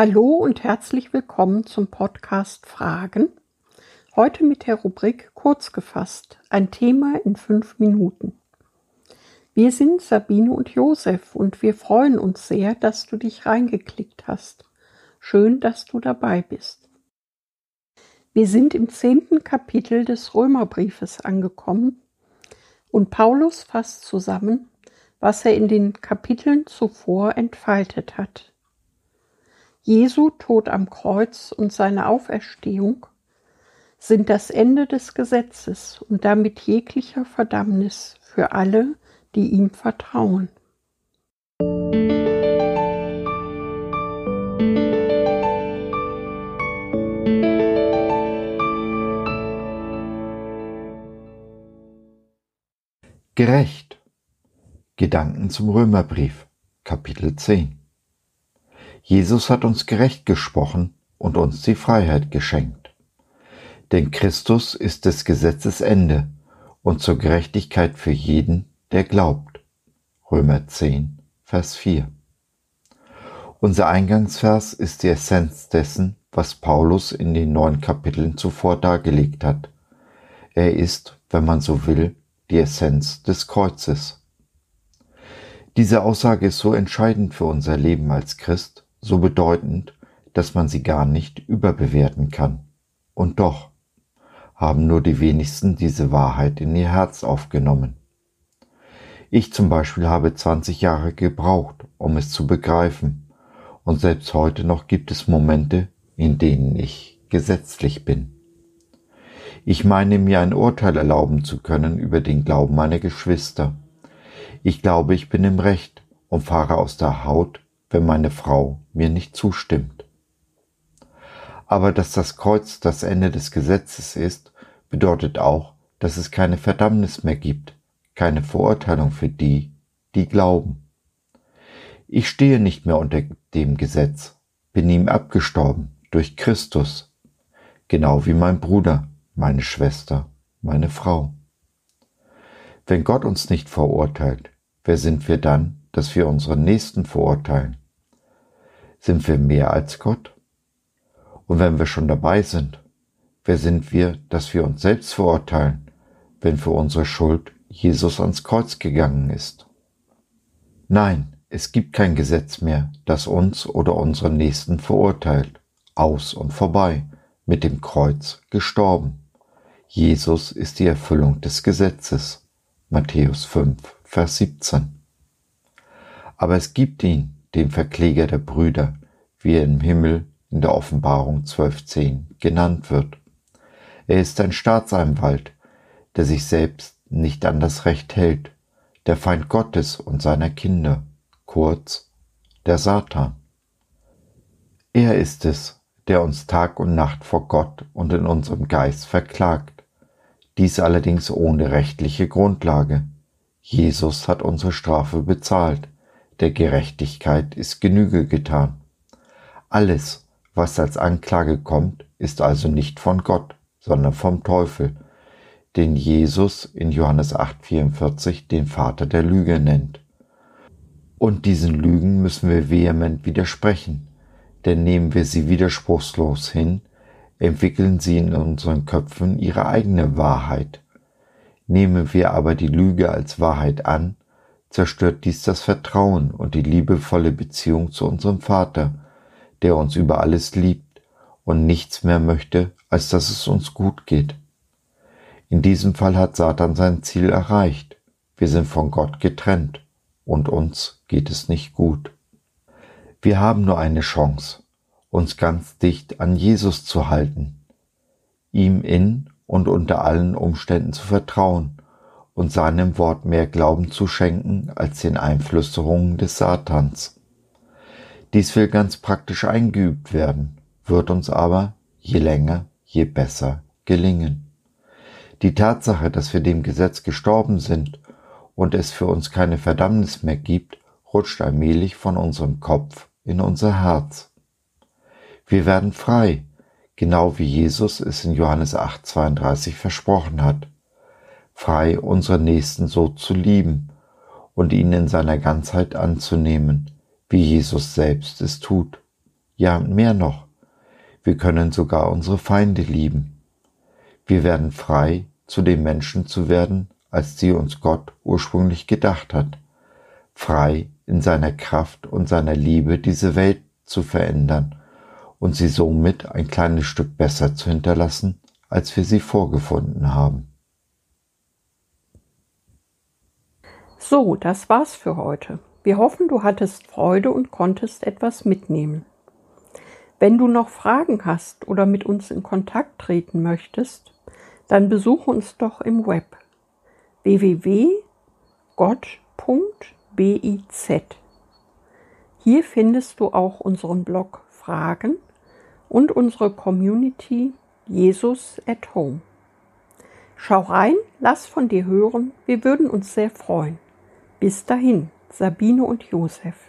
Hallo und herzlich willkommen zum Podcast Fragen. Heute mit der Rubrik Kurz gefasst, ein Thema in fünf Minuten. Wir sind Sabine und Josef und wir freuen uns sehr, dass du dich reingeklickt hast. Schön, dass du dabei bist. Wir sind im zehnten Kapitel des Römerbriefes angekommen und Paulus fasst zusammen, was er in den Kapiteln zuvor entfaltet hat. Jesu Tod am Kreuz und seine Auferstehung sind das Ende des Gesetzes und damit jeglicher Verdammnis für alle, die ihm vertrauen. Gerecht. Gedanken zum Römerbrief, Kapitel 10. Jesus hat uns gerecht gesprochen und uns die Freiheit geschenkt. Denn Christus ist des Gesetzes Ende und zur Gerechtigkeit für jeden, der glaubt. Römer 10, Vers 4. Unser Eingangsvers ist die Essenz dessen, was Paulus in den neun Kapiteln zuvor dargelegt hat. Er ist, wenn man so will, die Essenz des Kreuzes. Diese Aussage ist so entscheidend für unser Leben als Christ, so bedeutend, dass man sie gar nicht überbewerten kann. Und doch haben nur die wenigsten diese Wahrheit in ihr Herz aufgenommen. Ich zum Beispiel habe 20 Jahre gebraucht, um es zu begreifen, und selbst heute noch gibt es Momente, in denen ich gesetzlich bin. Ich meine mir ein Urteil erlauben zu können über den Glauben meiner Geschwister. Ich glaube, ich bin im Recht und fahre aus der Haut, wenn meine Frau mir nicht zustimmt. Aber dass das Kreuz das Ende des Gesetzes ist, bedeutet auch, dass es keine Verdammnis mehr gibt, keine Verurteilung für die, die glauben. Ich stehe nicht mehr unter dem Gesetz, bin ihm abgestorben durch Christus, genau wie mein Bruder, meine Schwester, meine Frau. Wenn Gott uns nicht verurteilt, wer sind wir dann, dass wir unseren Nächsten verurteilen? Sind wir mehr als Gott? Und wenn wir schon dabei sind, wer sind wir, dass wir uns selbst verurteilen, wenn für unsere Schuld Jesus ans Kreuz gegangen ist? Nein, es gibt kein Gesetz mehr, das uns oder unseren Nächsten verurteilt. Aus und vorbei, mit dem Kreuz gestorben. Jesus ist die Erfüllung des Gesetzes. Matthäus 5, Vers 17. Aber es gibt ihn, den Verkläger der Brüder, wie er im Himmel in der Offenbarung 12.10 genannt wird. Er ist ein Staatsanwalt, der sich selbst nicht an das Recht hält, der Feind Gottes und seiner Kinder, kurz der Satan. Er ist es, der uns Tag und Nacht vor Gott und in unserem Geist verklagt dies allerdings ohne rechtliche Grundlage. Jesus hat unsere Strafe bezahlt, der Gerechtigkeit ist Genüge getan. Alles, was als Anklage kommt, ist also nicht von Gott, sondern vom Teufel, den Jesus in Johannes 8:44 den Vater der Lüge nennt. Und diesen Lügen müssen wir vehement widersprechen, denn nehmen wir sie widerspruchslos hin, entwickeln sie in unseren Köpfen ihre eigene Wahrheit. Nehmen wir aber die Lüge als Wahrheit an, zerstört dies das Vertrauen und die liebevolle Beziehung zu unserem Vater, der uns über alles liebt und nichts mehr möchte, als dass es uns gut geht. In diesem Fall hat Satan sein Ziel erreicht. Wir sind von Gott getrennt und uns geht es nicht gut. Wir haben nur eine Chance, uns ganz dicht an Jesus zu halten, ihm in und unter allen Umständen zu vertrauen und seinem Wort mehr Glauben zu schenken als den Einflüsterungen des Satans. Dies will ganz praktisch eingeübt werden, wird uns aber je länger, je besser gelingen. Die Tatsache, dass wir dem Gesetz gestorben sind und es für uns keine Verdammnis mehr gibt, rutscht allmählich von unserem Kopf in unser Herz. Wir werden frei, genau wie Jesus es in Johannes 8:32 versprochen hat. Frei, unsere Nächsten so zu lieben und ihn in seiner Ganzheit anzunehmen, wie Jesus selbst es tut. Ja, mehr noch. Wir können sogar unsere Feinde lieben. Wir werden frei, zu dem Menschen zu werden, als sie uns Gott ursprünglich gedacht hat. Frei in seiner Kraft und seiner Liebe diese Welt zu verändern und sie somit ein kleines Stück besser zu hinterlassen, als wir sie vorgefunden haben. So, das war's für heute. Wir hoffen, du hattest Freude und konntest etwas mitnehmen. Wenn du noch Fragen hast oder mit uns in Kontakt treten möchtest, dann besuche uns doch im Web www.gott.biz. Hier findest du auch unseren Blog Fragen und unsere Community Jesus at Home. Schau rein, lass von dir hören, wir würden uns sehr freuen. Bis dahin, Sabine und Josef.